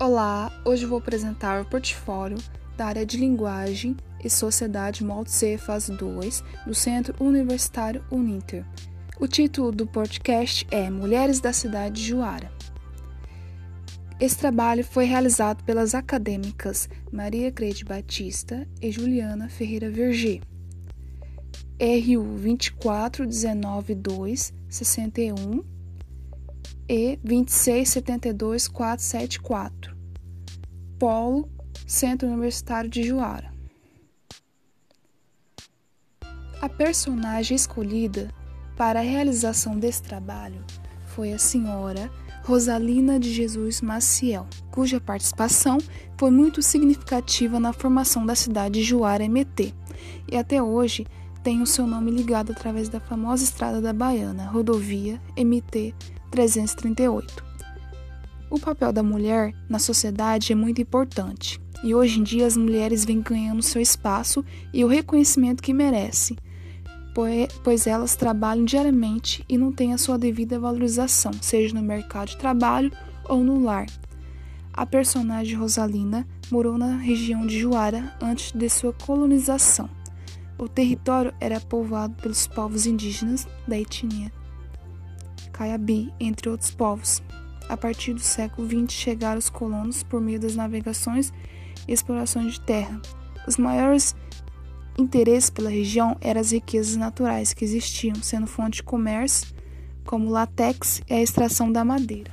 Olá, hoje vou apresentar o portfólio da área de Linguagem e Sociedade C Fase 2 do Centro Universitário Uninter. O título do podcast é Mulheres da Cidade de Juara. Esse trabalho foi realizado pelas acadêmicas Maria Creide Batista e Juliana Ferreira Verger. RU 24192 61 e 2672474. Polo Centro Universitário de Juara. A personagem escolhida para a realização desse trabalho foi a senhora Rosalina de Jesus Maciel, cuja participação foi muito significativa na formação da cidade de Juara MT e até hoje tem o seu nome ligado através da famosa Estrada da Baiana, rodovia MT 338. O papel da mulher na sociedade é muito importante e hoje em dia as mulheres vêm ganhando seu espaço e o reconhecimento que merecem, pois elas trabalham diariamente e não têm a sua devida valorização, seja no mercado de trabalho ou no lar. A personagem Rosalina morou na região de Juara antes de sua colonização. O território era povoado pelos povos indígenas da etnia Caiabi, entre outros povos. A partir do século XX chegaram os colonos por meio das navegações e explorações de terra. Os maiores interesses pela região eram as riquezas naturais que existiam, sendo fonte de comércio, como látex e a extração da madeira.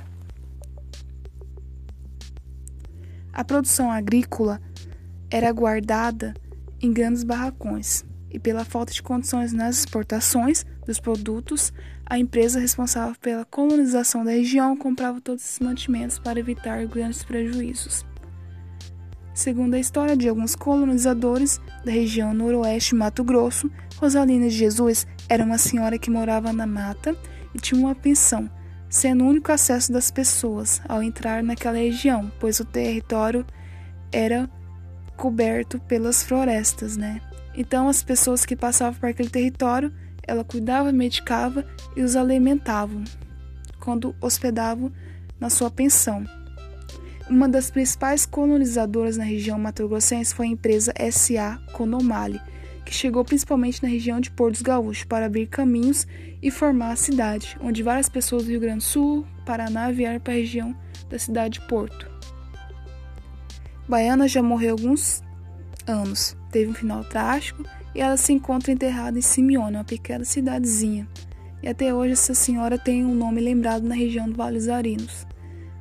A produção agrícola era guardada em grandes barracões e pela falta de condições nas exportações dos produtos, a empresa responsável pela colonização da região comprava todos esses mantimentos para evitar grandes prejuízos. Segundo a história de alguns colonizadores da região noroeste Mato Grosso, Rosalina de Jesus era uma senhora que morava na mata e tinha uma pensão, sendo o único acesso das pessoas ao entrar naquela região, pois o território era coberto pelas florestas, né? Então, as pessoas que passavam por aquele território, ela cuidava, medicava e os alimentavam quando hospedavam na sua pensão. Uma das principais colonizadoras na região mato-grossense foi a empresa SA Conomali, que chegou principalmente na região de Portos Gaúchos para abrir caminhos e formar a cidade, onde várias pessoas do Rio Grande do Sul, Paraná vieram para a região da cidade de Porto. Baiana já morreu alguns anos. Teve um final trágico e ela se encontra enterrada em Simeone, uma pequena cidadezinha. E até hoje essa senhora tem um nome lembrado na região do Vale dos Arinos,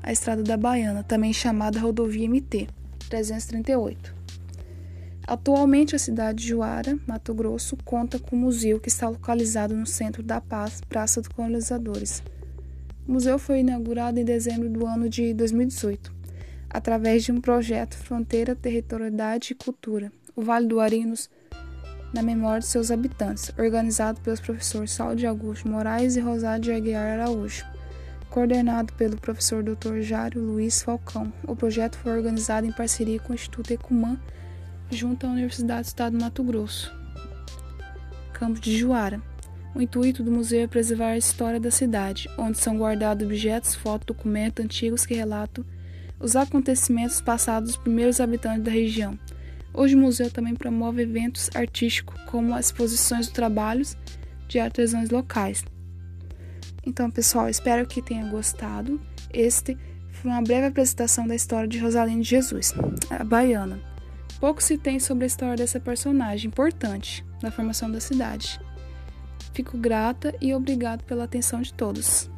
a Estrada da Baiana, também chamada Rodovia MT 338. Atualmente a cidade de Juara, Mato Grosso, conta com um museu que está localizado no centro da Paz, Praça dos Colonizadores. O museu foi inaugurado em dezembro do ano de 2018 através de um projeto Fronteira, Territorialidade e Cultura, o Vale do Arinos, na memória de seus habitantes, organizado pelos professores Saulo de Augusto Moraes e Rosário de Aguiar Araújo. Coordenado pelo professor Dr. Jário Luiz Falcão, o projeto foi organizado em parceria com o Instituto Ecumã, junto à Universidade do Estado do Mato Grosso. Campo de Juara. O intuito do museu é preservar a história da cidade, onde são guardados objetos, fotos, documentos antigos que relatam os acontecimentos passados dos primeiros habitantes da região. Hoje o museu também promove eventos artísticos, como exposições de trabalhos de artesãos locais. Então, pessoal, espero que tenha gostado. Este foi uma breve apresentação da história de Rosalina de Jesus, a baiana. Pouco se tem sobre a história dessa personagem importante na formação da cidade. Fico grata e obrigado pela atenção de todos.